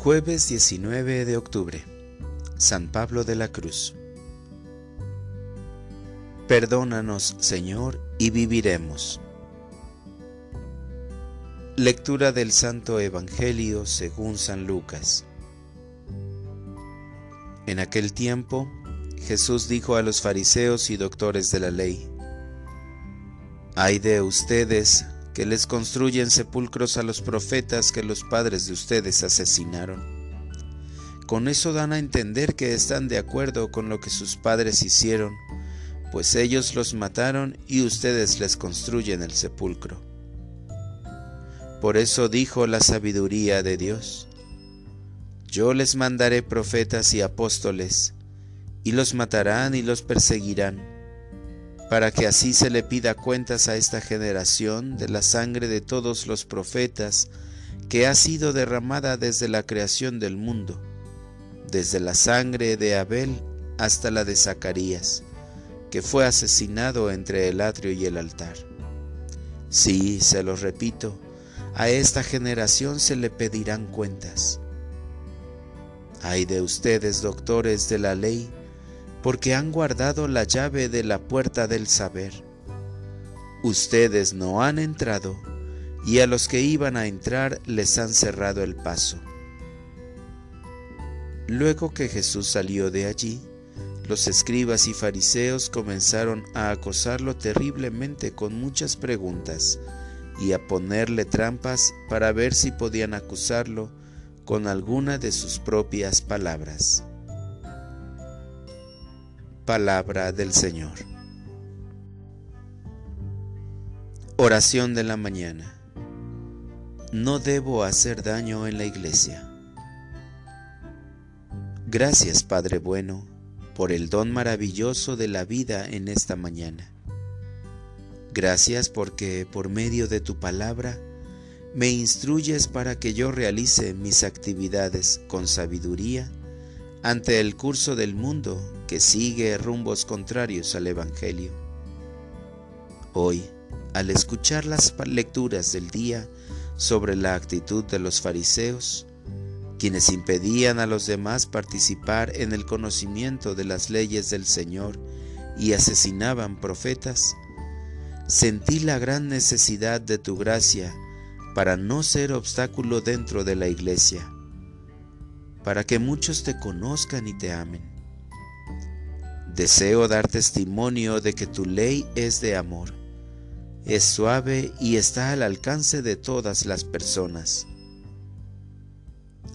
Jueves 19 de octubre. San Pablo de la Cruz. Perdónanos, Señor, y viviremos. Lectura del Santo Evangelio según San Lucas. En aquel tiempo, Jesús dijo a los fariseos y doctores de la ley, Hay de ustedes que les construyen sepulcros a los profetas que los padres de ustedes asesinaron. Con eso dan a entender que están de acuerdo con lo que sus padres hicieron, pues ellos los mataron y ustedes les construyen el sepulcro. Por eso dijo la sabiduría de Dios, yo les mandaré profetas y apóstoles, y los matarán y los perseguirán, para que así se le pida cuentas a esta generación de la sangre de todos los profetas que ha sido derramada desde la creación del mundo, desde la sangre de Abel hasta la de Zacarías, que fue asesinado entre el atrio y el altar. Sí, se lo repito, a esta generación se le pedirán cuentas. Ay de ustedes, doctores de la ley, porque han guardado la llave de la puerta del saber. Ustedes no han entrado, y a los que iban a entrar les han cerrado el paso. Luego que Jesús salió de allí, los escribas y fariseos comenzaron a acosarlo terriblemente con muchas preguntas y a ponerle trampas para ver si podían acusarlo con alguna de sus propias palabras. Palabra del Señor. Oración de la mañana. No debo hacer daño en la iglesia. Gracias Padre bueno por el don maravilloso de la vida en esta mañana. Gracias porque por medio de tu palabra me instruyes para que yo realice mis actividades con sabiduría ante el curso del mundo que sigue rumbos contrarios al Evangelio. Hoy, al escuchar las lecturas del día sobre la actitud de los fariseos, quienes impedían a los demás participar en el conocimiento de las leyes del Señor y asesinaban profetas, sentí la gran necesidad de tu gracia para no ser obstáculo dentro de la iglesia, para que muchos te conozcan y te amen. Deseo dar testimonio de que tu ley es de amor, es suave y está al alcance de todas las personas.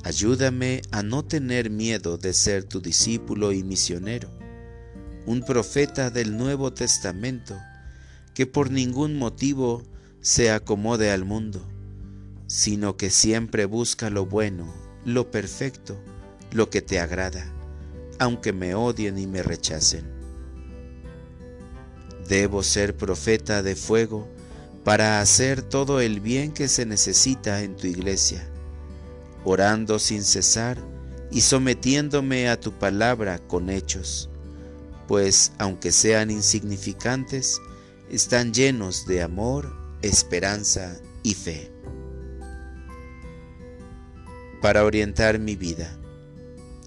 Ayúdame a no tener miedo de ser tu discípulo y misionero, un profeta del Nuevo Testamento que por ningún motivo se acomode al mundo sino que siempre busca lo bueno, lo perfecto, lo que te agrada, aunque me odien y me rechacen. Debo ser profeta de fuego para hacer todo el bien que se necesita en tu iglesia, orando sin cesar y sometiéndome a tu palabra con hechos, pues aunque sean insignificantes, están llenos de amor, esperanza y fe para orientar mi vida.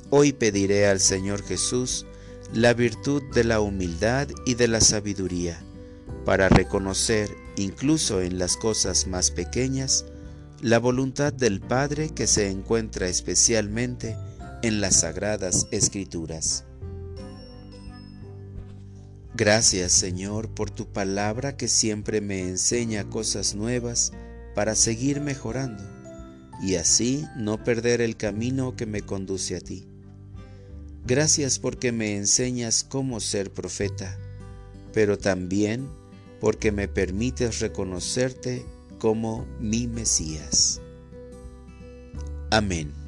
Hoy pediré al Señor Jesús la virtud de la humildad y de la sabiduría, para reconocer, incluso en las cosas más pequeñas, la voluntad del Padre que se encuentra especialmente en las sagradas escrituras. Gracias Señor por tu palabra que siempre me enseña cosas nuevas para seguir mejorando y así no perder el camino que me conduce a ti. Gracias porque me enseñas cómo ser profeta, pero también porque me permites reconocerte como mi Mesías. Amén.